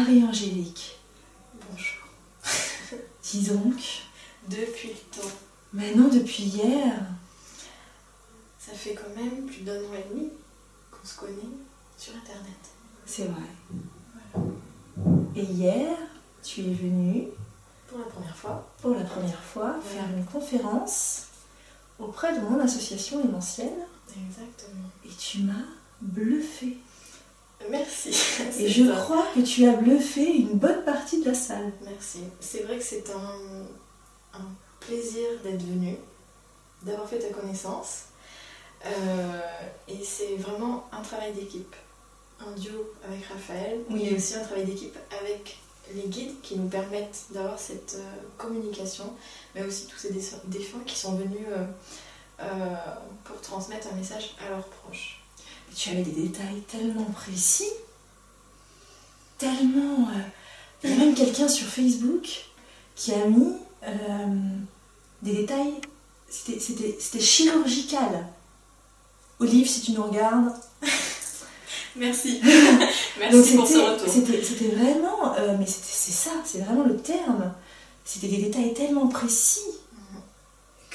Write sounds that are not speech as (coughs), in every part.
Marie-Angélique, Bonjour. (laughs) dis donc, Depuis le temps, maintenant depuis hier, ça fait quand même plus d'un an et demi qu'on se connaît sur Internet. c'est vrai. Voilà. Et hier, tu es venue Pour la première fois. pour la première fois Ouais. faire une conférence auprès de mon association émentielle Exactement. et tu m'as bluffé. Merci. Et je top. crois que tu as bluffé une bonne partie de la salle. Merci. C'est vrai que c'est un, un plaisir d'être venu, d'avoir fait ta connaissance. Euh, et c'est vraiment un travail d'équipe. Un duo avec Raphaël, Oui. mais aussi un travail d'équipe avec les guides qui nous permettent d'avoir cette euh, communication, mais aussi tous ces dé- défunts qui sont venus euh, pour transmettre un message à leurs proches. Tu avais des détails tellement précis, tellement... euh, Il y a même quelqu'un sur Facebook qui a mis euh, des détails, c'était- chirurgical. Olive, si tu nous regardes, (laughs) (laughs) Merci. Donc Merci pour ce retour. C'était vraiment, euh, mais c'est ça, c'est vraiment le terme. C'était des détails tellement précis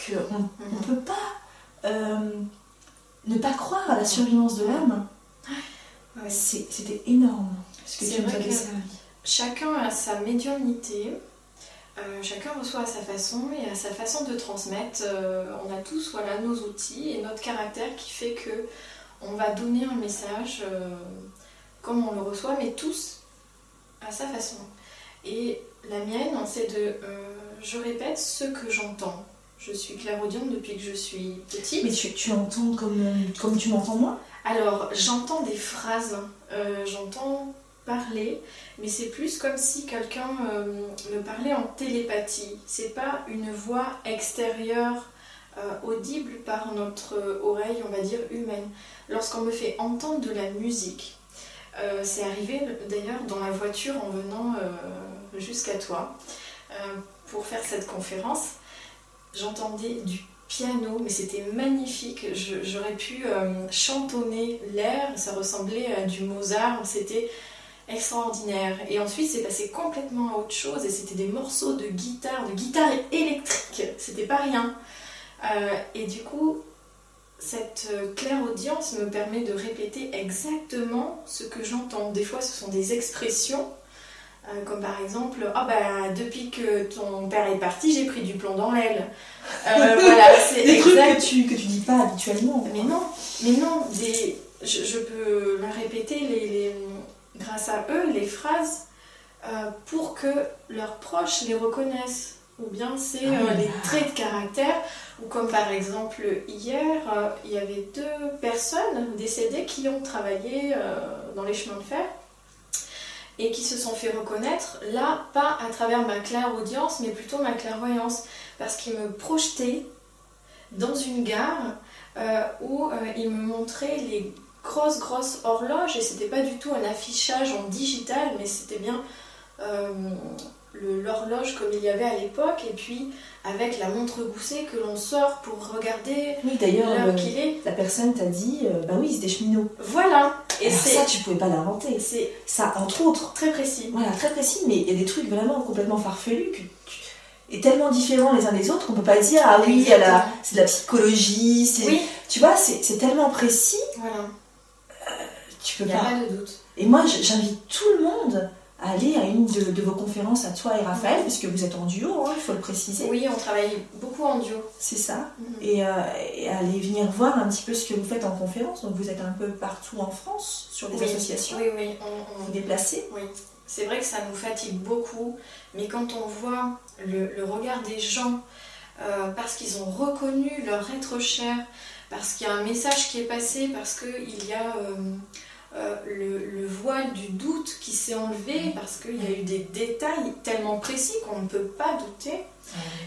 qu'on ne Mhm. peut pas euh, ne pas croire à la survivance de l'âme. Ouais. C'était énorme ce que tu vrai que-. Chacun a sa médiumnité, euh, chacun reçoit à sa façon et à sa façon de transmettre. Euh, on a tous voilà, nos outils et notre caractère qui fait que on va donner un message euh, comme on le reçoit, mais tous à sa façon. Et la mienne, c'est de, je répète ce que j'entends. Je suis clairaudiente depuis que je suis petite. Mais tu, tu entends comme, comme tu m'entends moi? Alors, j'entends des phrases, euh, j'entends parler, mais c'est plus comme si quelqu'un euh, me parlait en télépathie. C'est pas une voix extérieure euh, audible par notre oreille, on va dire, humaine. Lorsqu'on me fait entendre de la musique, euh, c'est arrivé d'ailleurs dans la voiture en venant euh, jusqu'à toi euh, pour faire cette conférence. J'entendais du piano, mais c'était magnifique. J'aurais pu euh, chantonner l'air, ça ressemblait à du Mozart, c'était extraordinaire. Et ensuite, c'est passé complètement à autre chose, et c'était des morceaux de guitare, de guitare électrique, c'était pas rien. Euh, et du coup, cette euh, claire audience me permet de répéter exactement ce que j'entends. Des fois, ce sont des expressions. Euh, comme par exemple, ah bah depuis que ton père est parti, j'ai pris du plomb dans l'aile. Euh, (laughs) voilà, c'est Des trucs exact- que tu, que tu dis pas habituellement. mais non, mais non, des, je, je peux leur répéter les, les- grâce à eux les phrases euh, pour que leurs proches les reconnaissent. Ou bien c'est Ah les traits de caractère, ou comme par exemple hier, il y avait deux personnes décédées qui ont travaillé dans les chemins de fer et qui se sont fait reconnaître, là, pas à travers ma claire audience, mais plutôt ma clairvoyance, parce qu'ils me projetaient dans une gare euh, où euh, ils me montraient les grosses, grosses horloges, et c'était pas du tout un affichage en digital, mais c'était bien euh, l'horloge comme il y avait à l'époque, et puis avec la montre goussée que l'on sort pour regarder Oui, l'heure le- qu'il est. la personne t'a dit, euh, bah oui, c'est des cheminots. Voilà, et Alors ça, tu pouvais pas l'inventer. c'est Ça, entre autres. très précis. Voilà, très précis, mais il y a des trucs vraiment complètement farfelus que tu- et tellement différents les uns des autres qu'on peut pas dire ah oui, c'est de la psychologie, c'est Oui, tu vois, c'est tellement précis, voilà, tu peux il n'y a pas. pas de doute. Et moi, j'invite tout le monde aller à une de, de vos conférences à toi et Raphaël, puisque vous êtes en duo, hein, il faut le préciser. Oui, on travaille beaucoup en duo. C'est ça. Mhm. Et, euh, et aller venir voir un petit peu ce que vous faites en conférence. Donc vous êtes un peu partout en France sur des Oui, associations. Oui, oui, on- on, Vous déplacez. Oui, c'est vrai que ça nous fatigue beaucoup, mais quand on voit le, le regard des gens, euh, parce qu'ils ont reconnu leur être cher, parce qu'il y a un message qui est passé, parce qu'il y a euh, euh, le, le voile du doute qui s'est enlevé, parce qu'il y a eu des détails tellement précis qu'on ne peut pas douter.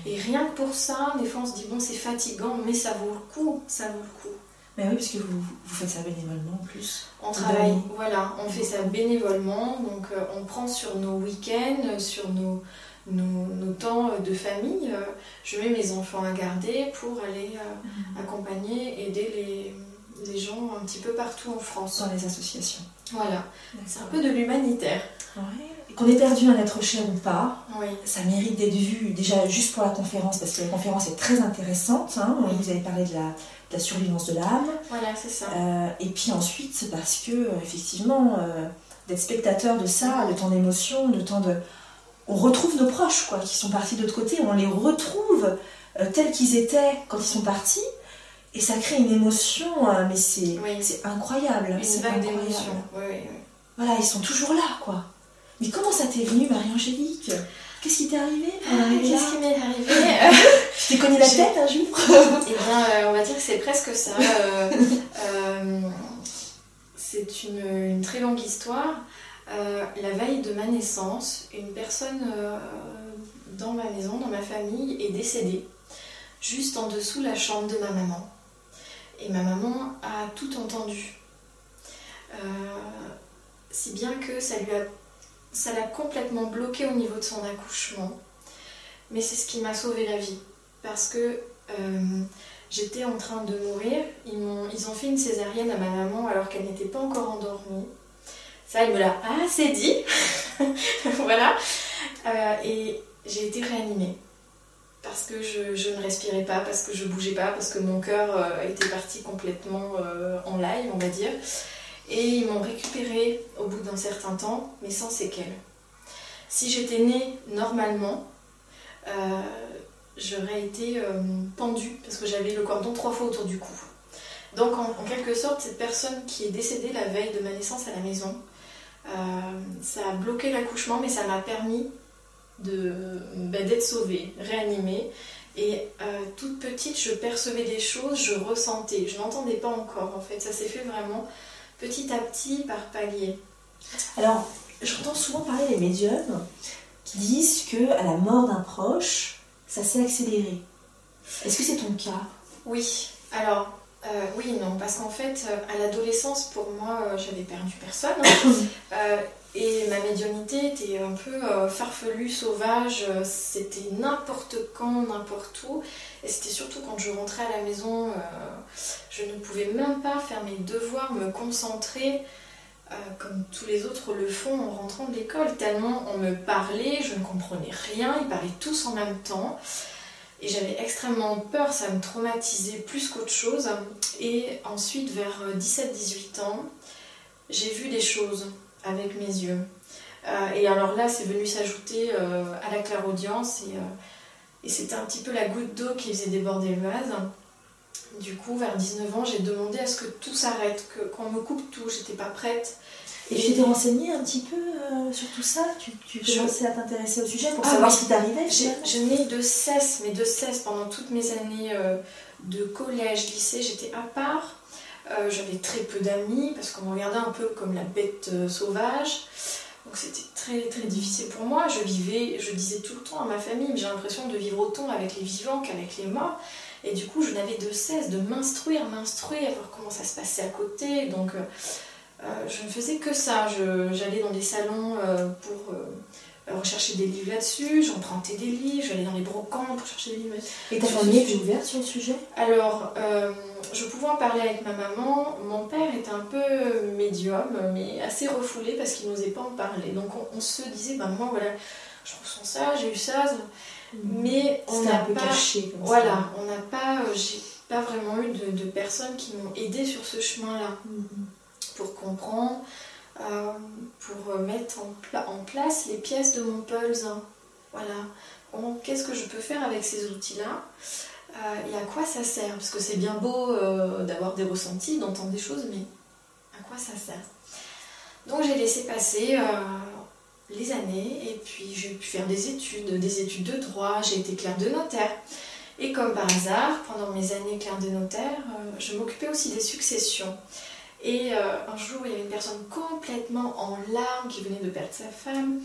Et rien que pour ça, des fois on se dit, bon c'est fatigant, mais ça vaut le coup, ça vaut le coup. Mais oui, parce que vous, vous faites ça bénévolement en plus. On travaille, voilà, on fait ça bénévolement, donc euh, on prend sur nos week-ends, sur nos, nos, nos temps de famille. euh, je mets mes enfants à garder pour aller euh, accompagner, aider les, les gens un petit peu partout en France. Dans les associations. Voilà, c'est un peu de l'humanitaire. Ouais. Qu'on ait perdu un être cher ou pas, Oui. ça mérite d'être vu déjà juste pour la conférence, parce que la conférence est très intéressante. hein. Oui. Vous avez parlé de la, de la survivance de l'âme. Voilà, c'est ça. Euh, et puis ensuite, c'est parce que, euh, effectivement, euh, d'être spectateur de ça, le temps d'émotion, le temps de. On retrouve nos proches, quoi, qui sont partis de l'autre côté, on les retrouve euh, tels qu'ils étaient quand ils sont partis, et ça crée une émotion, euh, mais c'est Oui. incroyable. Une c'est vague d'émotions. Oui. Voilà, ils sont toujours là, quoi. Mais comment ça t'est venu, Marie-Angélique? Qu'est-ce qui t'est arrivé? Qu'est-ce qui m'est arrivé? (laughs) Tu t'es cogné la tête un jour (laughs) Eh bien, euh, on va dire que c'est presque ça. Euh, euh, c'est une, une très longue histoire. La veille de ma naissance, une personne dans ma maison, dans ma famille, est décédée, juste en dessous la chambre de ma maman. Et ma maman a tout entendu. Euh, si bien que ça lui a ça l'a complètement bloqué au niveau de son accouchement. Mais c'est ce qui m'a sauvé la vie. Parce que euh, j'étais en train de mourir. Ils, m'ont- ils ont fait une césarienne à ma maman alors qu'elle n'était pas encore endormie. Ça, elle me l'a assez dit. (laughs) voilà. Euh, et j'ai été réanimée. Parce que je, ne respirais pas, parce que je bougeais pas, parce que mon cœur euh, était parti complètement euh, en live, on va dire. Et ils m'ont récupérée au bout d'un certain temps, mais sans séquelles. Si j'étais née normalement, euh, j'aurais été pendue parce que j'avais le cordon trois fois autour du cou. Donc en, quelque sorte, cette personne qui est décédée la veille de ma naissance à la maison, ça a bloqué l'accouchement, mais ça m'a permis de, bah, d'être sauvée, réanimée. Et euh, toute petite, je percevais des choses, je ressentais, je n'entendais pas encore en fait. Ça s'est fait vraiment petit à petit par palier. Alors, j'entends souvent parler des médiums qui disent que à la mort d'un proche, ça s'est accéléré. Est-ce que c'est ton cas? Oui, alors euh, oui non, parce qu'en fait, euh, à l'adolescence, pour moi, euh, j'avais perdu personne. hein. (coughs) Euh, et ma médiumnité était un peu euh, farfelue, sauvage, euh, c'était n'importe quand, n'importe où. Et c'était surtout quand je rentrais à la maison, euh, je ne pouvais même pas faire mes devoirs, me concentrer euh, comme tous les autres le font en rentrant de l'école, tellement on me parlait, je ne comprenais rien, ils parlaient tous en même temps. Et j'avais extrêmement peur, ça me traumatisait plus qu'autre chose. Et ensuite, vers 17-18 ans, j'ai vu des choses avec mes yeux. Euh, et alors là, c'est venu s'ajouter euh, à la clairaudience et, euh, et c'était un petit peu la goutte d'eau qui faisait déborder le vase. Du coup, vers 19 ans, j'ai demandé à ce que tout s'arrête, qu'on me coupe tout, j'étais pas prête. Et tu t'es renseignée un petit peu sur tout ça Tu, tu Je- commençais à t'intéresser au sujet pour Ah savoir oui. ce qui t'arrivait Je n'ai de cesse, mais de cesse, pendant toutes mes années de collège, lycée, j'étais à part. Euh, J'avais très peu d'amis parce qu'on me regardait un peu comme la bête euh, sauvage. Donc c'était très très difficile pour moi. Je vivais, je disais tout le temps à ma famille, j'ai l'impression de vivre autant avec les vivants qu'avec les morts. Et du coup, je n'avais de cesse de m'instruire, m'instruire, voir comment ça se passait à côté. Donc euh, je ne faisais que ça. J'allais dans des salons pour rechercher des livres là-dessus, j'empruntais des livres, j'allais dans les brocantes pour chercher des livres. Et ta famille était ouverte sur le sujet? Alors, euh, je pouvais en parler avec ma maman. Mon père était un peu médium, mais assez refoulé parce qu'il n'osait pas en parler. Donc, on, on se disait, ben moi, voilà, je ressens ça, j'ai eu ça, mais on n'a pas. caché comme Voilà, ça. on n'a pas. euh, J'ai pas vraiment eu de, de personnes qui m'ont aidé sur ce chemin-là Mhm. pour comprendre, pour mettre en, pla- en place les pièces de mon puzzle. Voilà. Qu'est-ce que je peux faire avec ces outils-là? Euh, et à quoi ça sert? Parce que c'est bien beau euh, d'avoir des ressentis, d'entendre des choses, mais à quoi ça sert? Donc j'ai laissé passer euh, les années et puis j'ai pu faire des études, des études de droit, j'ai été clerc de notaire. Et comme par hasard, pendant mes années clerc de notaire, euh, je m'occupais aussi des successions. Et euh, un jour, il y avait une personne complètement en larmes qui venait de perdre sa femme.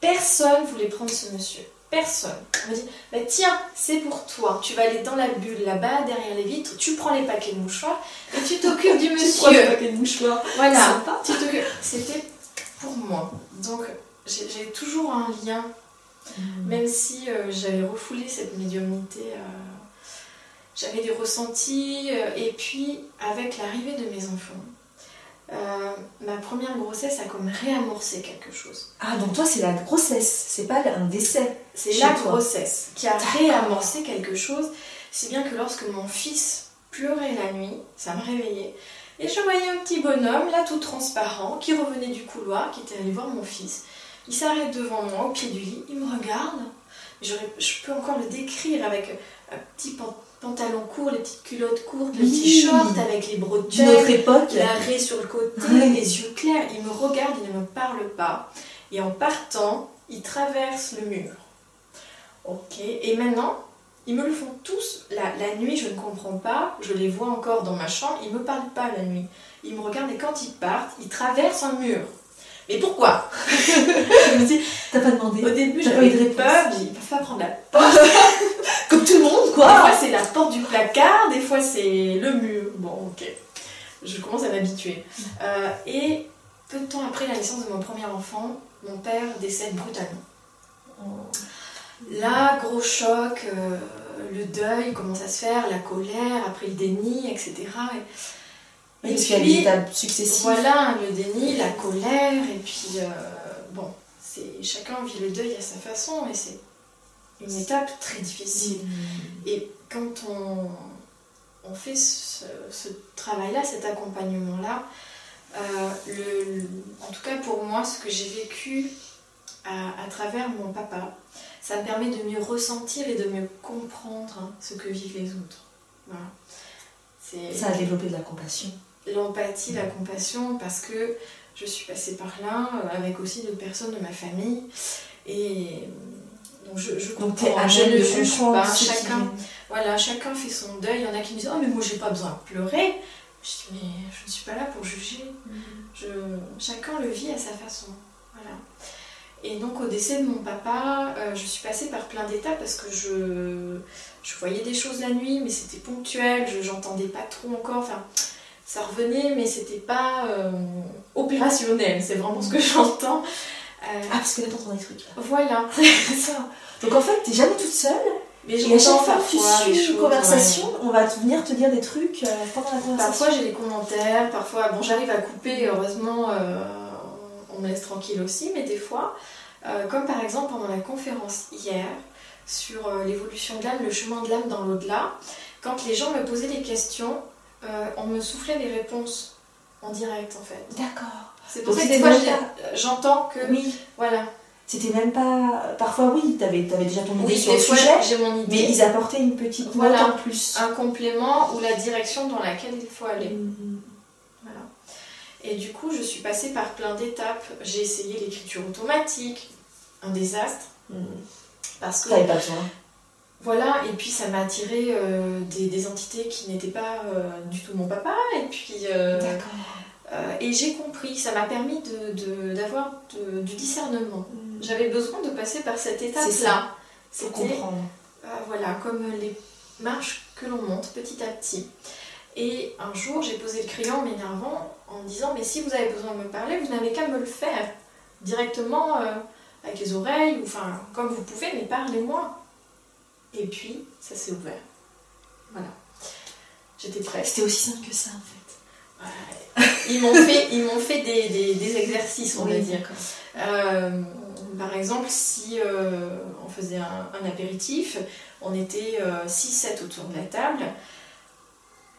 Personne voulait prendre ce monsieur. Personne. On m'a dit, bah, tiens, c'est pour toi. Tu vas aller dans la bulle là-bas, derrière les vitres, tu prends les paquets de mouchoirs et tu t'occupes du (laughs) Tu prends le monsieur. paquet de mouchoirs. Voilà. Sympa. Tu t'occupes. C'était pour moi. Donc, j'ai j'ai toujours un lien Mhm. même si euh, j'avais refoulé cette médiumnité, euh, j'avais des ressentis. euh, et puis, avec l'arrivée de mes enfants, euh, ma première grossesse a comme réamorcé quelque chose. Ah, donc toi, c'est la grossesse, c'est pas un décès. C'est la toi. grossesse qui a réamorcé quelque chose, si bien que lorsque mon fils pleurait la nuit, ça me réveillait. Et je voyais un petit bonhomme, là tout transparent, qui revenait du couloir, qui était allé voir mon fils. Il s'arrête devant moi, au pied du lit, il me regarde. Je peux encore le décrire avec un petit pan- pantalon court, les petites culottes courtes, le Oui. petit short avec les bretelles, autre époque. l'arrêt sur le côté, les yeux clairs. Il me regarde, il ne me parle pas. Et en partant, il traverse le mur. Ok, et maintenant, ils me le font tous. La, la nuit, je ne comprends pas. Je les vois encore dans ma chambre. Ils ne me parlent pas la nuit. Ils me regardent et quand ils partent, ils traversent un mur. Mais pourquoi? (laughs) Je me dis, T'as pas demandé au début, j'avais peurs. Ils peuvent pas prendre la porte. (laughs) Comme tout le monde, Des quoi fois, c'est la porte du placard. Des fois, c'est le mur. Bon, ok. Je commence à m'habituer. Euh, et peu de temps après la naissance de mon premier enfant, mon père décède brutalement. Là, gros choc, euh, le deuil commence à se faire, la colère, après le déni, etc. Et, et des puis, étapes successives. voilà, le déni, la colère, et puis, euh, bon, c'est chacun vit le deuil à sa façon, et c'est une étape très difficile. Mmh. Et quand on, on fait ce, ce travail-là, cet accompagnement-là, euh, le- le- en tout cas pour moi, ce que j'ai vécu à, à travers mon papa, ça me permet de mieux ressentir et de mieux comprendre hein, ce que vivent les autres. Voilà. Ça a développé de la compassion. l'empathie, la compassion, parce que je suis passée par là, euh, avec aussi d'autres personnes de ma famille. Et donc je, je Donc t'es comprends, à je même ne juge pas. Chacun, voilà, chacun fait son deuil. Il y en a qui me disent Oh, mais moi j'ai pas besoin de pleurer. Je dis Mais je ne suis pas là pour juger. Je, chacun le vit à sa façon. Voilà. Et donc au décès de mon papa, euh, je suis passée par plein d'étapes parce que je, je voyais des choses la nuit, mais c'était ponctuel, je j'entendais pas trop encore. Enfin, ça revenait, mais c'était pas euh, opérationnel. C'est vraiment ce que (laughs) j'entends. Euh, Ah, parce que là, t'entends des trucs. là. voilà. (laughs) C'est ça. Donc en fait, t'es jamais toute seule. Mais Et à chaque fois que tu suis des une choses, conversation, ouais. on va venir te dire des trucs euh, pendant la conversation. Parfois j'ai des commentaires, parfois bon j'arrive à couper, heureusement euh, on me laisse tranquille aussi, mais des fois, comme par exemple pendant la conférence hier sur l'évolution de l'âme, le chemin de l'âme dans l'au-delà, quand les gens me posaient des questions, on me soufflait les réponses en direct en fait. D'accord. C'est pour ça que des fois j'entends que Oui. voilà. C'était même pas. Parfois, oui, t'avais avais déjà ton idée Oui, sur le fois sujet, j'ai mon mais idée, ils apportaient une petite Voilà. note en plus. un complément ou la direction dans laquelle il faut aller. Mhm. Voilà. Et du coup, je suis passée par plein d'étapes. J'ai essayé l'écriture automatique, un désastre, Mhm. parce que T'avais pas besoin. voilà. Et puis ça m'a attiré euh, des, des entités qui n'étaient pas euh, du tout mon papa. Et puis euh, D'accord. Euh, et j'ai compris. Ça m'a permis de- de- d'avoir de- du discernement. J'avais besoin de passer par cette C'est étape-là. C'était comprendre. euh, voilà, comme les marches que l'on monte petit à petit. Et un jour, j'ai posé le crayon en m'énervant en me disant Mais si vous avez besoin de me parler, vous n'avez qu'à me le faire directement euh, avec les oreilles, ou enfin, comme vous pouvez, mais parlez-moi. Et puis, ça s'est ouvert. Voilà. J'étais prête. C'était aussi simple que ça, en fait. Voilà. (laughs) Ils m'ont fait, ils m'ont fait des, des- des exercices, on va dire. Euh, par exemple, si euh, on faisait un, un apéritif, on était 6-7 autour de la table,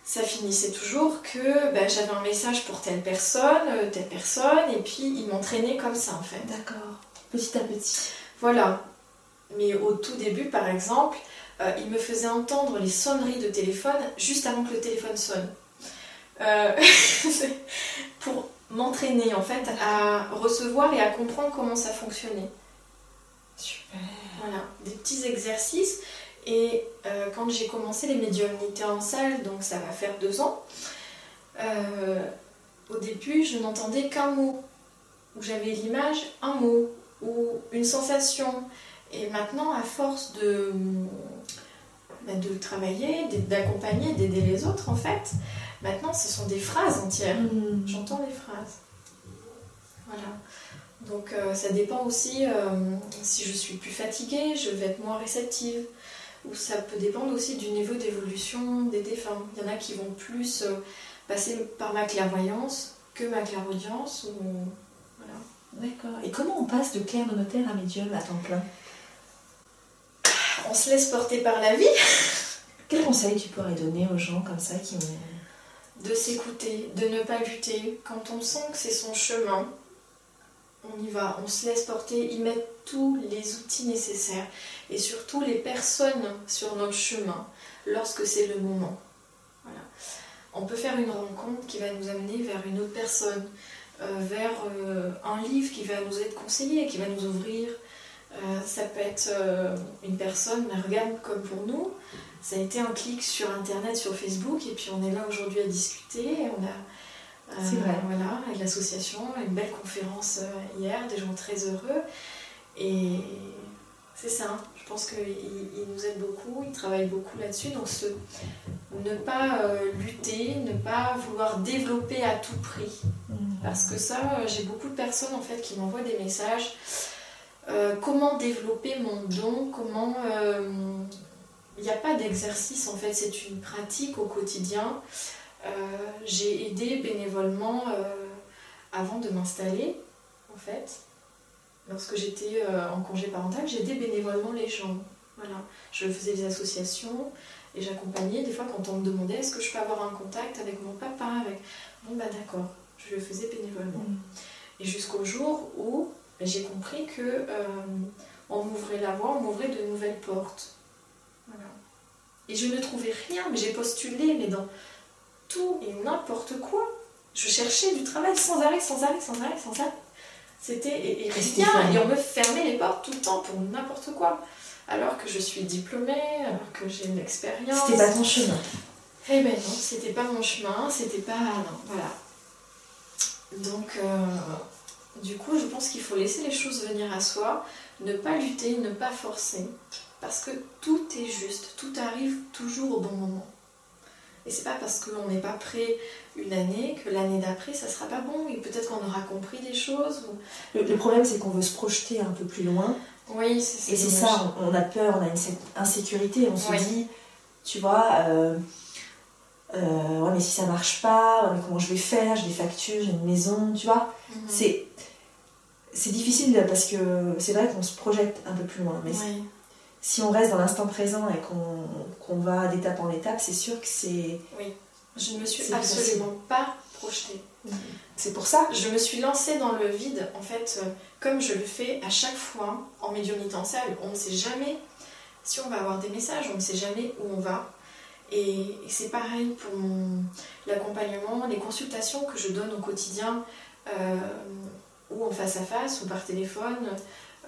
ça finissait toujours que bah, j'avais un message pour telle personne, euh, telle personne, et puis ils m'entraînaient comme ça en fait. D'accord. Petit à petit. Voilà. Mais au tout début, par exemple, euh, il me faisait entendre les sonneries de téléphone juste avant que le téléphone sonne. Euh, (laughs) pour m'entraîner en fait à recevoir et à comprendre comment ça fonctionnait. Super. Voilà, des petits exercices. Et euh, quand j'ai commencé les médiumnités en salle, donc ça va faire deux ans, euh, au début je n'entendais qu'un mot, où j'avais l'image, un mot, ou une sensation. Et maintenant, à force de, bah, de travailler, d'accompagner, d'aider les autres, en fait, maintenant ce sont des phrases entières. Mhm. J'entends les phrases. Voilà. Donc euh, ça dépend aussi, euh, si je suis plus fatiguée, je vais être moins réceptive. ou ça peut dépendre aussi du niveau d'évolution des défunts. Il y en a qui vont plus euh, passer par ma clairvoyance que ma clairaudience. Ou... Voilà. D'accord. Et comment on passe de clair de notaire à médium à temps plein? On se laisse porter par la vie. Quel conseil tu pourrais donner aux gens comme ça qui ont... De s'écouter, de ne pas lutter. Quand on sent que c'est son chemin, on y va, on se laisse porter, y mettre tous les outils nécessaires et surtout les personnes sur notre chemin lorsque c'est le moment. On peut faire une rencontre qui va nous amener vers une autre personne, euh, vers euh, un livre qui va nous être conseillé, qui va nous ouvrir. Euh, ça peut être une personne, mais regarde comme pour nous, ça a été un clic sur internet, sur Facebook, et puis on est là aujourd'hui à discuter. On a c'est vrai. Voilà, avec l'association, une belle conférence hier, des gens très heureux. Et c'est ça, je pense qu'il nous aide beaucoup, il travaille beaucoup là-dessus. Donc ce, ne pas euh, lutter, ne pas vouloir développer à tout prix. Mm. Parce que ça, euh, j'ai beaucoup de personnes en fait qui m'envoient des messages. Euh, comment développer mon don Comment il n'y a pas d'exercice en fait, c'est une pratique au quotidien. j'ai aidé bénévolement avant de m'installer en fait lorsque j'étais euh, en congé parental, j'aidais bénévolement les gens. Voilà. Je faisais des associations et j'accompagnais. Des fois, quand on me demandait est-ce que je peux avoir un contact avec mon papa, avec. Bon, bah d'accord, je le faisais bénévolement. Mm. Et jusqu'au jour où j'ai compris que euh, on m'ouvrait la voie, on m'ouvrait de nouvelles portes. Voilà. Et je ne trouvais rien, mais j'ai postulé, mais dans tout et n'importe quoi. Je cherchais du travail sans arrêt, sans arrêt, sans arrêt, sans arrêt. C'était et, rien, et on me fermait les portes tout le temps pour n'importe quoi. Alors que je suis diplômée, alors que j'ai une expérience. C'était pas ton chemin. Eh ben non, c'était pas mon chemin, c'était pas. Non, voilà. Donc, euh, du coup, je pense qu'il faut laisser les choses venir à soi, ne pas lutter, ne pas forcer. Parce que tout est juste, tout arrive toujours au bon moment. Et c'est pas parce qu'on n'est pas prêt une année que l'année d'après ça sera pas bon et peut-être qu'on aura compris des choses. Le, problème c'est qu'on veut se projeter un peu plus loin. Oui, c'est Et c'est ça, on, a peur, on a une insécurité, on se dit, tu vois, euh, euh, ouais, mais si ça marche pas, comment je vais faire? J'ai des factures, j'ai une maison, tu vois. Mhm. C'est c'est difficile parce que c'est vrai qu'on se projette un peu plus loin. Mais si on reste dans l'instant présent et qu'on va d'étape en étape, c'est sûr que c'est. Oui, je ne me suis absolument pas projetée. Mm. C'est pour ça? Je me suis lancée dans le vide, en fait, euh, comme je le fais à chaque fois en médiumnité en salle. On ne sait jamais si on va avoir des messages, on ne sait jamais où on va. Et, c'est pareil pour l'accompagnement, les consultations que je donne au quotidien, euh, ou en face à face, ou par téléphone.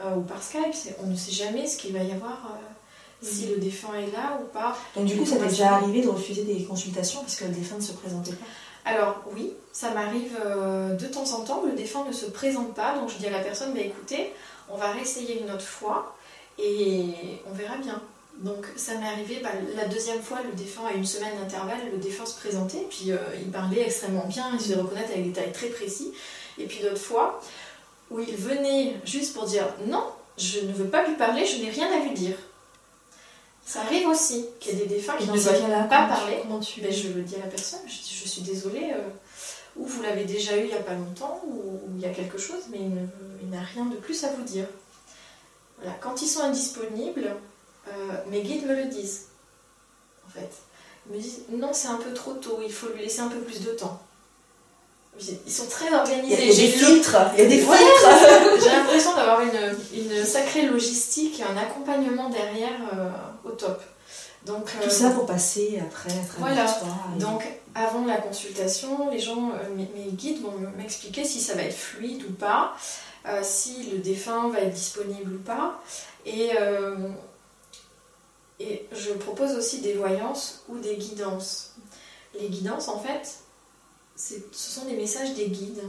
Euh, ou par Skype, on ne sait jamais ce qu'il va y avoir, euh, si le défunt est là ou pas. Donc du coup, ça t'est déjà arrivé de refuser des consultations parce que le défunt ne se présentait pas alors oui, ça m'arrive euh, de temps en temps, le défunt ne se présente pas, donc je dis à la personne, bah, écoutez, on va réessayer une autre fois et on verra bien. Donc ça m'est arrivé, bah, la deuxième fois, le défunt, à une semaine d'intervalle, le défunt se présentait, puis il parlait extrêmement bien, il se faisait reconnaître avec des détails très précis. Et puis d'autres fois, où il venait juste pour dire non, je ne veux pas lui parler, je n'ai rien à lui dire. Ça arrive aussi qu'il y ait des défunts qui ne veulent pas parler. Comment tu... Ben, je le dis à la personne, je dis je suis désolée, euh, ou vous l'avez déjà eu il n'y a pas longtemps, ou, il y a quelque chose, mais il n'a rien de plus à vous dire. Voilà. Quand ils sont indisponibles, euh, mes guides me le disent. En fait. Ils me disent non, c'est un peu trop tôt, il faut lui laisser un peu plus de temps. Ils sont très organisés. Il y a, des filtres. Il y a des filtres. J'ai l'impression d'avoir une, une, sacrée logistique et un accompagnement derrière euh, au top. Donc, Tout ça euh, pour passer après à Voilà. Donc avant la consultation, les gens, euh, mes, guides vont m'expliquer si ça va être fluide ou pas, si le défunt va être disponible ou pas. Et, et je propose aussi des voyances ou des guidances. Les guidances, en fait, ce sont des messages des guides.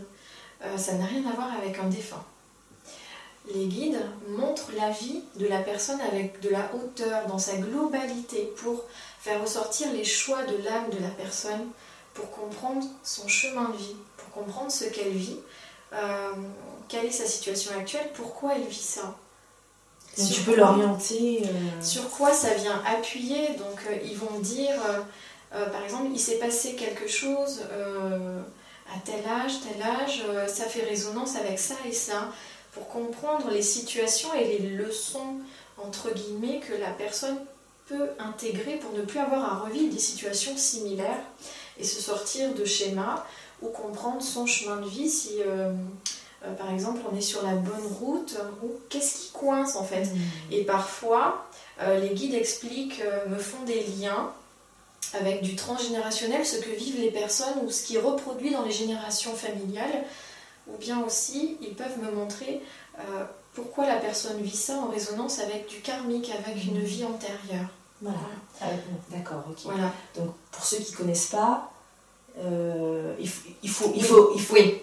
Euh, ça n'a rien à voir avec un défunt. Les guides montrent la vie de la personne avec de la hauteur, dans sa globalité, pour faire ressortir les choix de l'âme de la personne, pour comprendre son chemin de vie, pour comprendre ce qu'elle vit, euh, quelle est sa situation actuelle, pourquoi elle vit ça. Donc tu peux l'orienter. euh, Sur quoi ça vient appuyer Donc ils vont dire, par exemple, il s'est passé quelque chose euh, à tel âge, tel âge, euh, ça fait résonance avec ça et ça, pour comprendre les situations et les leçons, entre guillemets, que la personne peut intégrer pour ne plus avoir à revivre des situations similaires et se sortir de schémas ou comprendre son chemin de vie si... euh, euh, par exemple, on est sur la bonne route ou qu'est-ce qui coince en fait. Et parfois, euh, les guides expliquent, euh, me font des liens avec du transgénérationnel, ce que vivent les personnes ou ce qui est reproduit dans les générations familiales. Ou bien aussi, ils peuvent me montrer euh, pourquoi la personne vit ça en résonance avec du karmique, avec une vie antérieure. Voilà. Ah, D'accord, ok. Voilà. Donc pour ceux qui connaissent pas, euh, il, faut, il, faut, il, faut, il, faut, Oui.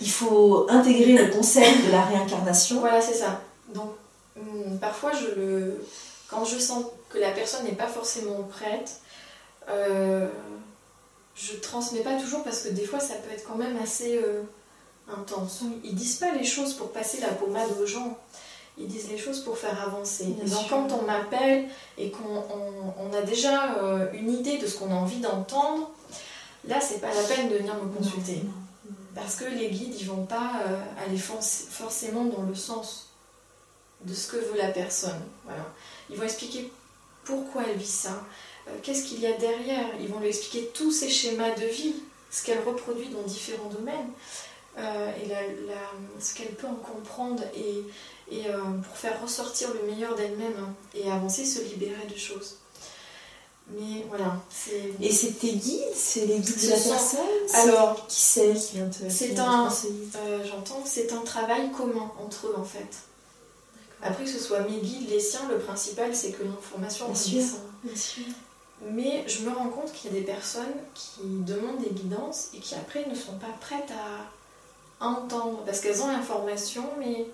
il faut intégrer le concept de la réincarnation. Voilà, c'est ça. Donc, hum, parfois, je le... quand je sens que la personne n'est pas forcément prête, euh, je transmets pas toujours parce que des fois, ça peut être quand même assez euh, intense. Ils disent pas les choses pour passer la pommade aux gens. Ils disent les choses pour faire avancer. Bien Et donc, sûr. quand on m'appelle et qu'on on- on a déjà euh, une idée de ce qu'on a envie d'entendre, là, c'est pas la peine de venir me consulter. Parce que les guides, ils vont pas euh, aller forc- forcément dans le sens de ce que veut la personne. Voilà. Ils vont expliquer pourquoi elle vit ça, qu'est-ce qu'il y a derrière? Ils vont lui expliquer tous ses schémas de vie, ce qu'elle reproduit dans différents domaines, euh, et la- la- ce qu'elle peut en comprendre, et, et euh, pour faire ressortir le meilleur d'elle-même hein, et avancer, se libérer de choses. Mais voilà, c'est. Et c'est tes guides C'est les guides de la personne? Alors, Qui c'est qui vient te C'est un- Euh, J'entends, c'est un travail commun entre eux en fait. Après que ce soit mes guides, les siens, le principal c'est que l'information Bien est sûr. Bien sûr. Mais je me rends compte qu'il y a des personnes qui demandent des guidances et qui après ne sont pas prêtes à entendre parce qu'elles ont l'information mais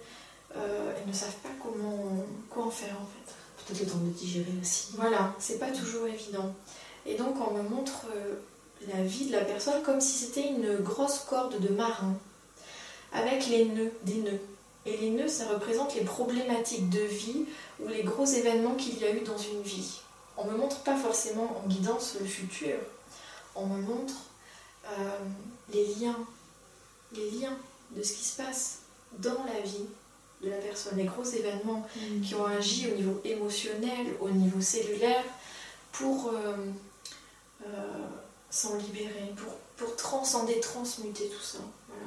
euh, elles ne savent pas comment quoi en faire en fait. Peut-être le temps de digérer aussi. Voilà, c'est pas toujours évident. Et donc on me montre euh, la vie de la personne comme si c'était une grosse corde de marin, avec les nœuds, des nœuds. Et les nœuds, ça représente les problématiques de vie ou les gros événements qu'il y a eu dans une vie. On me montre pas forcément en guidance le futur, on me montre euh, les liens, les liens de ce qui se passe dans la vie de la personne, les gros événements qui ont agi au niveau émotionnel, au niveau cellulaire, pour euh, euh, s'en libérer, pour, pour transcender, transmuter tout ça. Voilà.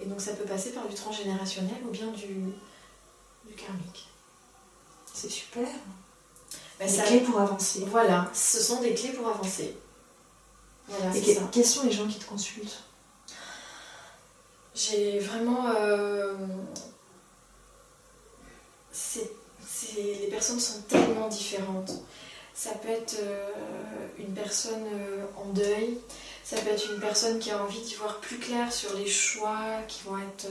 Et donc ça peut passer par du transgénérationnel ou bien du, du karmique. C'est super. Ben, ça- clés pour avancer. Voilà, ce sont des clés pour avancer. Voilà, Et que- ça. quels sont les gens qui te consultent? J'ai vraiment. euh, c'est- c'est- les personnes sont tellement différentes. Ça peut être euh, une personne euh, en deuil, ça peut être une personne qui a envie d'y voir plus clair sur les choix qui vont être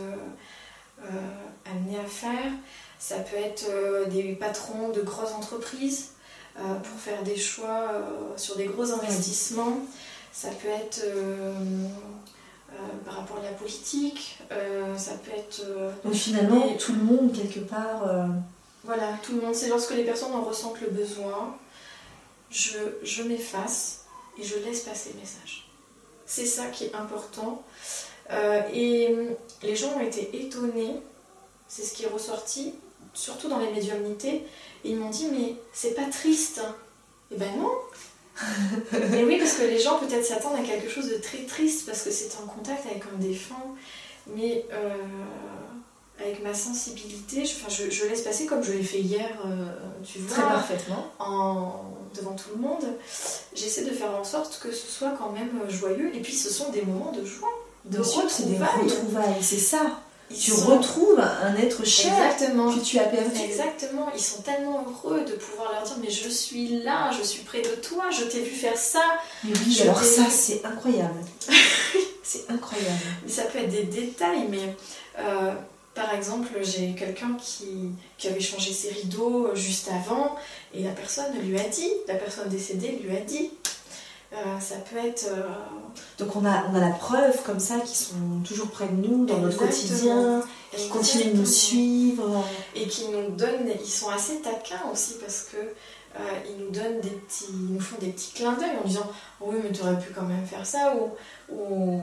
amenés à faire. Ça peut être des patrons de grosses entreprises pour faire des choix euh, sur des gros investissements. Ça peut être euh, euh, par rapport à la politique, euh, ça peut être... euh, Donc finalement, tout le monde, quelque part, euh, voilà, tout le monde, c'est lorsque les personnes en ressentent le besoin, je, je m'efface et je laisse passer le message. C'est ça qui est important. Euh, et les gens ont été étonnés, c'est ce qui est ressorti, surtout dans les médiumnités, et ils m'ont dit mais c'est pas triste. Eh ben non (laughs) Mais oui, parce que les gens peut-être s'attendent à quelque chose de très triste parce que c'est en contact avec un défunt, mais euh, avec ma sensibilité, je, enfin, je, je laisse passer comme je l'ai fait hier, euh, tu vois très parfaitement. en, devant tout le monde, j'essaie de faire en sorte que ce soit quand même joyeux. Et puis ce sont des moments de joie, de Bien sûr, c'est des retrouvailles. retrouvailles, c'est ça. Ils Tu sont- retrouves un être cher Exactement. que tu as perdu. Exactement, ils sont tellement heureux de pouvoir leur dire mais je suis là, je suis près de toi, je t'ai vu faire ça. Mais oui, Je alors ça, c'est incroyable. (laughs) c'est incroyable. Mais ça peut être des détails, mais euh, par exemple, j'ai quelqu'un qui, qui avait changé ses rideaux juste avant et la personne lui a dit, la personne décédée lui a dit. Euh, ça peut être. euh, Donc on a, on a la preuve comme ça qui sont toujours près de nous dans notre quotidien, qui continuent de nous suivre. Et qui nous donnent. Ils sont assez taquins aussi parce que. euh, ils nous donnent des petits, ils nous font des petits clins d'œil en disant Oh oui mais tu aurais pu quand même faire ça ou, ou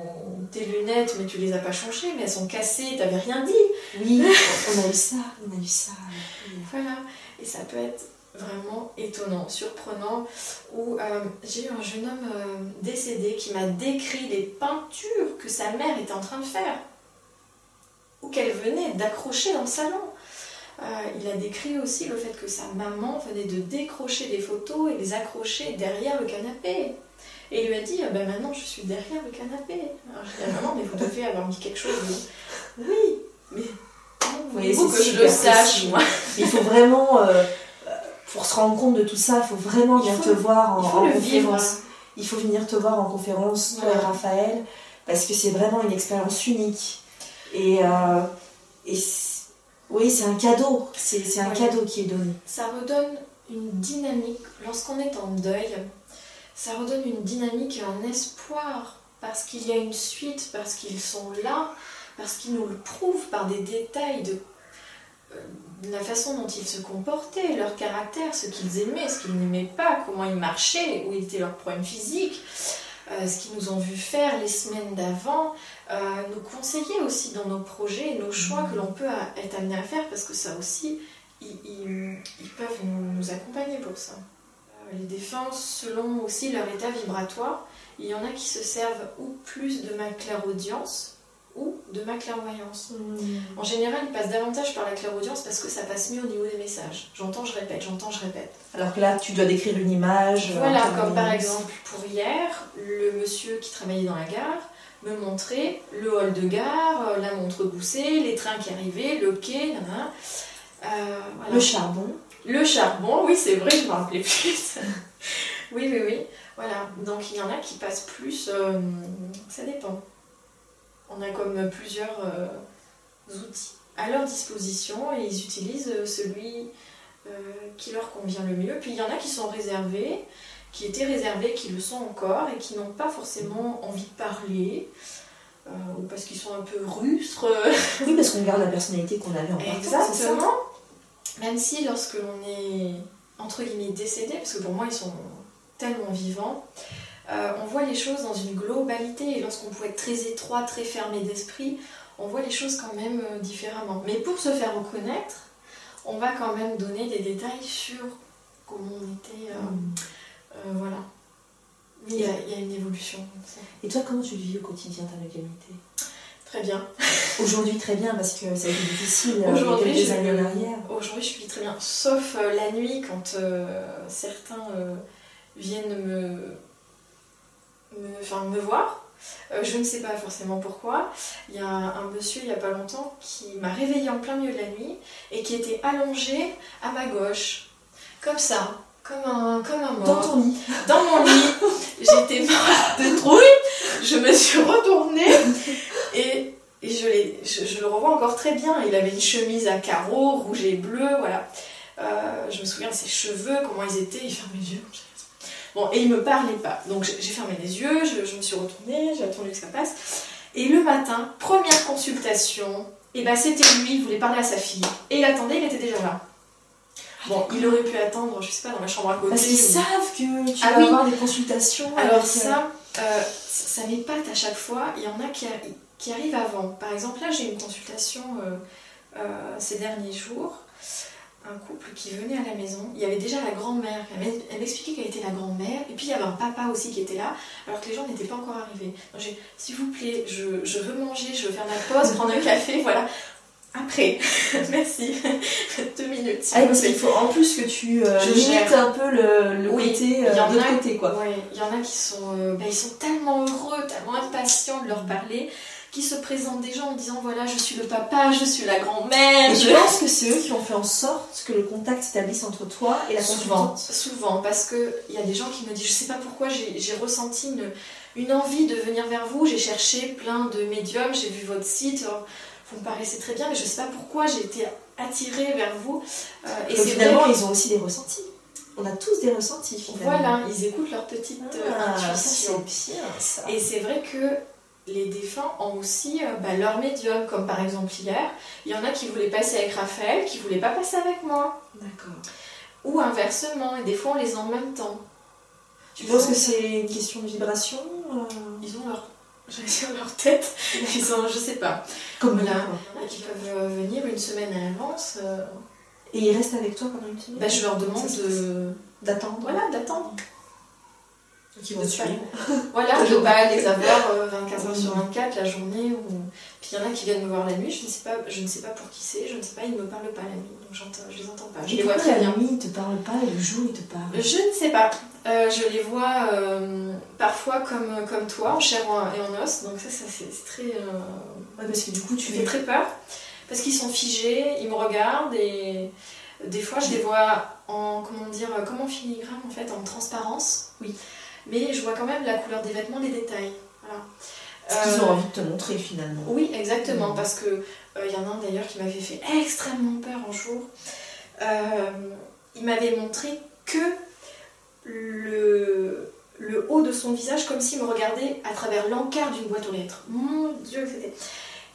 tes lunettes mais tu les as pas changées mais elles sont cassées t'avais rien dit Oui, on a eu ça, on a eu ça. Voilà, et ça peut être vraiment étonnant, surprenant, où euh, j'ai eu un jeune homme euh, décédé qui m'a décrit les peintures que sa mère était en train de faire, ou qu'elle venait d'accrocher dans le salon. Euh, il a décrit aussi le fait que sa maman venait de décrocher des photos et les accrocher derrière le canapé. Et il lui a dit, Ah ben maintenant je suis derrière le canapé. Alors je lui ai dit, Ah, maman, mais vous devez avoir mis quelque chose. de- Oui, mais c'est que je le sache, moi? Il faut vraiment, euh, pour se rendre compte de tout ça, il faut vraiment venir te voir en, conférence. Il faut venir te voir en conférence, toi et Raphaël, parce que c'est vraiment une expérience unique. Et, euh, et oui, c'est un cadeau. C'est un Ouais. cadeau qui est donné. Ça redonne une dynamique lorsqu'on est en deuil. Ça redonne une dynamique et un espoir parce qu'il y a une suite, parce qu'ils sont là, parce qu'ils nous le prouvent par des détails de, euh, de la façon dont ils se comportaient, leur caractère, ce qu'ils aimaient, ce qu'ils n'aimaient pas, comment ils marchaient, où étaient leurs problèmes physiques, euh, ce qu'ils nous ont vu faire les semaines d'avant, euh, nous conseiller aussi dans nos projets, nos choix que l'on peut être amené à faire, parce que ça aussi, ils, peuvent nous, nous accompagner pour ça. Euh, Les défunts, selon aussi leur état vibratoire, il y en a qui se servent ou plus de ma clairaudience ou de ma clairvoyance. En général, ils passent davantage par la clairaudience parce que ça passe mieux au niveau des messages. J'entends, je répète, j'entends, je répète. Alors que là, tu dois décrire une image. Voilà, euh, comme par exemple pour hier, le monsieur qui travaillait dans la gare me montrait le hall de gare, euh, la montre goussée, les trains qui arrivaient, le quai. Euh, voilà. Le charbon. Le charbon, oui, c'est vrai, je me rappelais plus. (laughs) oui, oui, oui. Voilà, donc il y en a qui passent plus. euh, ça dépend. On a comme plusieurs euh, outils à leur disposition et ils utilisent euh, celui euh, qui leur convient le mieux. Puis il y en a qui sont réservés, qui étaient réservés, qui le sont encore et qui n'ont pas forcément envie de parler. euh, ou parce qu'ils sont un peu rustres. Oui, parce qu'on garde la personnalité qu'on avait en partant, Exactement. Même si lorsque l'on est entre guillemets décédé, parce que pour moi ils sont tellement vivants, euh, on voit les choses dans une globalité et lorsqu'on peut être très étroit, très fermé d'esprit, on voit les choses quand même euh, différemment. Mais pour se faire reconnaître, on va quand même donner des détails sur comment on était. euh, Mm. voilà. Il y, a- il y a une évolution. comme ça. Et toi, comment tu le vis au quotidien, ta médiumnité Très bien. Aujourd'hui, très bien, parce que ça a été difficile Aujourd'hui, quelques je- années en arrière. Aujourd'hui, je vis très bien, sauf la nuit quand certains viennent me, me, enfin, me voir. Euh, je ne sais pas forcément pourquoi. Il y a un, monsieur il n'y a pas longtemps qui m'a réveillée en plein milieu de la nuit et qui était allongé à ma gauche, comme ça, comme un, comme un mort Dans ton lit. dans mon lit. J'étais (laughs) morte de trouille. Je me suis retournée et, et je, l'ai- je, je le revois encore très bien. Il avait une chemise à carreaux, rouge et bleu, voilà. Euh, je me souviens de ses cheveux, comment ils étaient. Il fermait les yeux. Bon, et il me parlait pas. Donc j'ai fermé les yeux, je, je me suis retournée, j'ai attendu que ça passe. Et le matin, première consultation, et ben c'était lui, il voulait parler à sa fille. Et il attendait, il était déjà là. Bon, il aurait pu attendre, je sais pas, dans ma chambre à côté. Parce qu'ils ou- savent que tu Ah vas oui. avoir des consultations. alors euh, ça, euh, ça m'épate à chaque fois. Il y en a qui, qui arrivent avant. Par exemple, là, j'ai eu une consultation euh, euh, ces derniers jours. Un couple qui venait à la maison. Il y avait déjà la grand-mère. Elle m'ex- Elle m'expliquait qu'elle était la grand-mère. Et puis, il y avait un papa aussi qui était là, alors que les gens n'étaient pas encore arrivés. Donc, j'ai s'il vous plaît, je, je veux manger, je veux faire ma pause, (laughs) prendre un café, voilà. Après, (laughs) merci. (laughs) Deux minutes. Ah, parce qu'il faut en plus que tu euh, Je limites gère. un peu le, le Oui, côté il y euh, de côté quoi. Ouais, il y en a qui sont, euh, bah, ils sont tellement heureux, tellement impatients de leur parler, qui se présentent déjà en disant voilà, je suis le papa, je suis la grand-mère. Et je- pense que c'est eux qui ont fait en sorte que le contact s'établisse entre toi et la Souvent, consultante. souvent, parce que il y a des gens qui me disent, je sais pas pourquoi j'ai ressenti une, une envie de venir vers vous, j'ai cherché plein de médiums, j'ai vu votre site, vous me paraissez très bien, mais je sais pas pourquoi j'ai été attirée vers vous. Euh, et Donc finalement, ils ont aussi des ressentis. On a tous des ressentis finalement. Voilà, ils écoutent leur petite euh, Ah, intuition. c'est bien ça. Et c'est vrai que les défunts ont aussi euh, bah, leur médium, comme par exemple hier, il y en a qui voulaient passer avec Raphaël, qui voulaient pas passer avec moi. D'accord. Ou inversement, et des fois on les a en même temps. Tu penses que c'est une question de vibration euh, Ils ont leur. (laughs) Dire leur tête, (laughs) ils ont, je sais pas. Comme Voilà. là, a qui peuvent euh, venir une semaine à l'avance. euh, Et ils restent avec toi pendant une semaine? Bah, je leur demande de. d'attendre. Voilà, d'attendre. Ils vont suivre. Voilà, de Toujours. pas les avoir euh, 24 heures sur Mhm. 24 la journée. Ou... Puis il y en a qui viennent me voir la nuit, je ne sais pas, je ne sais pas pour qui c'est, je ne sais pas, ils ne me parlent pas la nuit, donc j'entends, je les entends pas. Je Et les vois très la bien. nuit ils te parlent pas et le jour ils te parlent? Je ne sais pas. Euh, je les vois euh, parfois comme, comme toi, en chair et en os, donc ça, ça c'est très. euh, Ouais, parce que du coup tu Tu fais très peur parce qu'ils sont figés, ils me regardent et des fois je les vois en comment dire comme en filigrane en fait en transparence. Oui. Mais je vois quand même la couleur des vêtements, les détails. Voilà. ce qu'ils Euh, ont envie de te montrer finalement. Oui, exactement, Mhm. parce que il y en a un d'ailleurs qui m'avait fait extrêmement peur un jour. Euh, il m'avait montré que le, le haut de son visage, comme s'il me regardait à travers l'encart d'une boîte aux lettres. Mon Dieu, que c'était.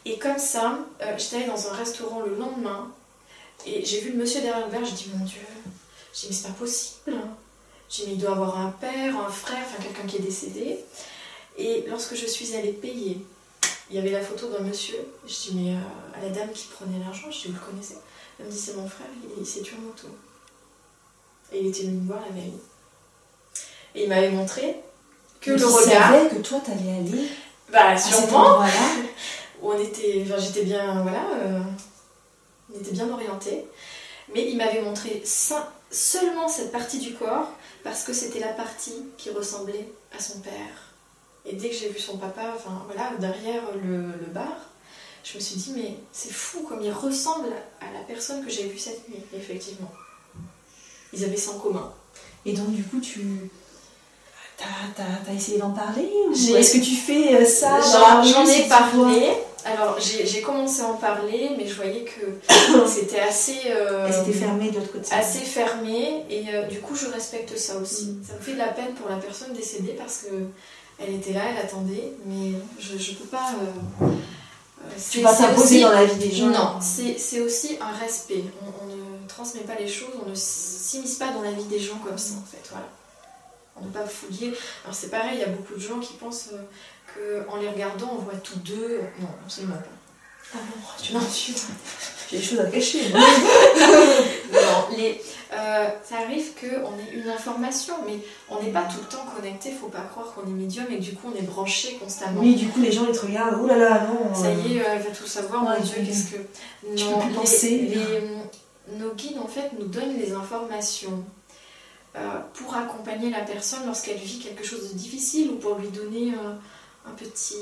Et comme ça, euh, j'étais allée dans un restaurant le lendemain et j'ai vu le monsieur derrière le verre, j'ai dit mon Dieu, j'ai dit mais c'est pas possible. J'ai dit mais il doit avoir un père, un frère, enfin quelqu'un qui est décédé. Et lorsque je suis allée payer, il y avait la photo d'un monsieur. Je dis, mais euh, à la dame qui prenait l'argent, je dis, vous le connaissez? Elle me dit, c'est mon frère, il, il s'est tué en moto. Et il était venu me voir la veille. Et il m'avait montré que Donc, le regard. que toi t'allais aller Bah, à cet sûrement. (laughs) où on était, enfin, j'étais bien, voilà, euh, on était bien orientés. Mais il m'avait montré seulement cette partie du corps parce que c'était la partie qui ressemblait à son père. Et dès que j'ai vu son papa, enfin voilà, derrière le, le bar, je me suis dit mais c'est fou comme il ressemble à la personne que j'ai vue cette nuit, effectivement. Ils avaient ça en commun. Et donc du coup tu t'as, essayé d'en parler est-ce que tu fais euh, ça J'en ai parlé. Alors j'ai commencé à en parler, mais je voyais que (coughs) c'était assez. euh, Elle s'était fermée de l'autre côté. assez fermée et euh, du coup je respecte ça aussi. Mm. Ça me fait de la peine pour la personne décédée parce que elle était là, elle attendait, mais je, je peux pas. euh, euh, Tu vas t'imposer dans la vie des gens. Non, c'est aussi un respect. On, on ne transmet pas les choses, on ne s'immisce pas dans la vie des gens comme ça en fait. Voilà. On ne pas fouiller. Alors c'est pareil, il y a beaucoup de gens qui pensent euh, qu'en les regardant on voit tous deux. Non, absolument pas. Ah bon, tu Non. m'assures. J'ai des choses à cacher. moi. (laughs) Non, les, euh, ça arrive qu'on ait une information, mais on n'est pas tout le temps connecté. Faut pas croire qu'on est médium et que du coup on est branché constamment. Oui, du coup les gens ils te regardent. Ouh là là, non. Ça euh, y est, euh, elle va tout savoir. Ouais, mon Dieu, qu'est-ce que tu non peux plus les- penser. les- nos guides en fait nous donnent les informations euh, pour accompagner la personne lorsqu'elle vit quelque chose de difficile ou pour lui donner euh, un petit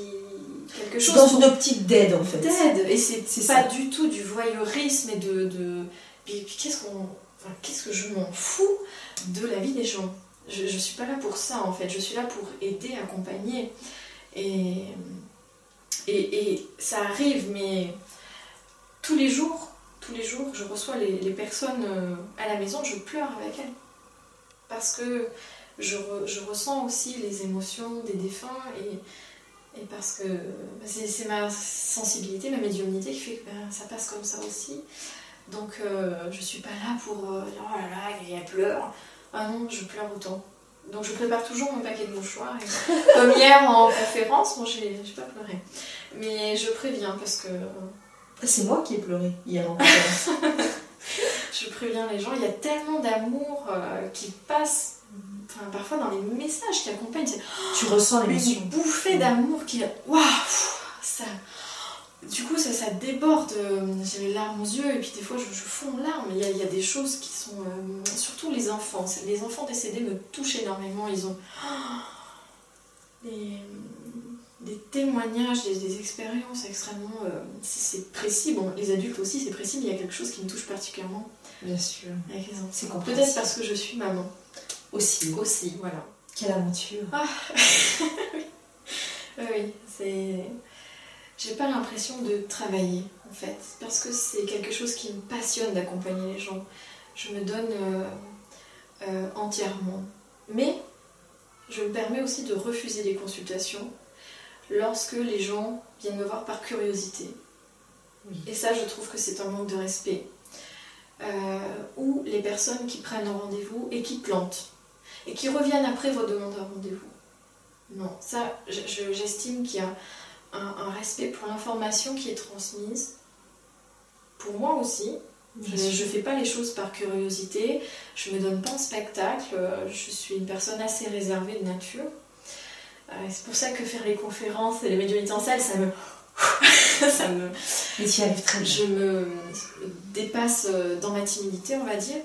quelque chose dans une optique d'aide en fait. d'aide. Et c'est pas ça. du tout du voyeurisme et de, de... puis, puis qu'est-ce qu'on enfin, qu'est-ce que je m'en fous de la vie des gens? Je, je suis pas là pour ça en fait. Je suis là pour aider accompagner. Et et, et ça arrive mais tous les jours tous les jours je reçois les, les personnes euh, à la maison je pleure avec elles. Parce que je, re- je ressens aussi les émotions des défunts et et parce que bah, c'est ma sensibilité, ma médiumnité qui fait que bah, ça passe comme ça aussi. Donc euh, je suis pas là pour euh, dire oh là là, elle pleure. Ah non, je pleure autant. Donc je prépare toujours mon paquet de mouchoirs. et (laughs) comme hier en conférence, moi j'ai j'ai pas pleuré. Mais je préviens parce que C'est moi qui ai pleuré hier en conférence. (laughs) je préviens les gens, il y a tellement d'amour euh, qui passe. Enfin, parfois dans les messages qui accompagnent, c'est tu ressens l'émotion. une bouffée d'amour qui waouh ça du coup ça, ça déborde euh, j'ai les larmes aux yeux et puis des fois je, je fonds en larmes. Il y, a, il y a des choses qui sont euh, surtout les enfants. Les enfants décédés me touchent énormément. Ils ont des, des témoignages des, des expériences extrêmement euh, c'est précis. Bon les adultes aussi c'est précis mais il y a quelque chose qui me touche particulièrement. Bien sûr. avec les enfants. Peut-être parce que je suis maman Aussi. aussi voilà Quelle aventure. (laughs) Oui, oui, c'est. J'ai pas l'impression de travailler en fait, parce que c'est quelque chose qui me passionne d'accompagner les gens. Je me donne euh, euh, entièrement. Mais je me permets aussi de refuser les consultations lorsque les gens viennent me voir par curiosité. Et ça, je trouve que c'est un manque de respect. Euh, ou les personnes qui prennent un rendez-vous et qui plantent, et qui reviennent après vos demandes de rendez-vous. Non, ça, j'estime qu'il y a un, respect pour l'information qui est transmise. Pour moi aussi. Je ne fais pas les choses par curiosité, je me donne pas un spectacle, je suis une personne assez réservée de nature. Euh, c'est pour ça que faire les conférences et les médiumnités en salle, ça me (laughs) ça me. Mais tu y arrives très bien. Je me dépasse euh, dans ma timidité, on va dire.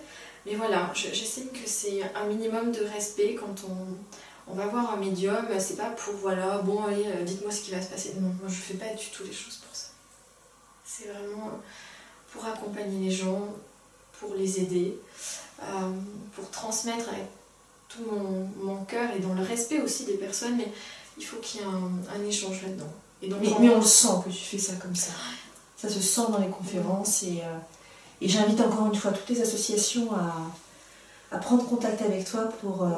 Mais voilà, j'estime que c'est un minimum de respect quand on, on va voir un médium. C'est pas pour, voilà, bon, allez, euh, dites-moi ce qui va se passer. Non, moi je fais pas du tout les choses pour ça. C'est vraiment pour accompagner les gens, pour les aider, euh, pour transmettre avec tout mon, mon cœur et dans le respect aussi des personnes. Mais il faut qu'il y ait un, un échange là-dedans mais, on... le sent que tu fais ça comme ça. Ça se sent dans les conférences et, euh, et j'invite encore une fois toutes les associations à, à prendre contact avec toi pour, euh,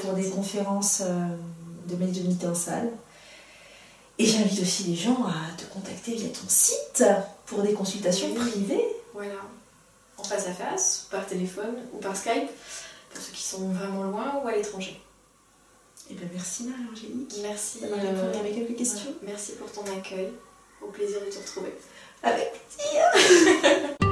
pour des conférences euh, de médiumnité en salle. Et j'invite aussi les gens à te contacter via ton site pour des consultations privées. Voilà, en face à face, par téléphone ou par Skype, pour ceux qui sont vraiment loin ou à l'étranger. Eh bien, merci Marie-Angélique. Merci d'avoir répondu à mes quelques questions. Merci pour ton accueil. Au plaisir de te retrouver. (laughs)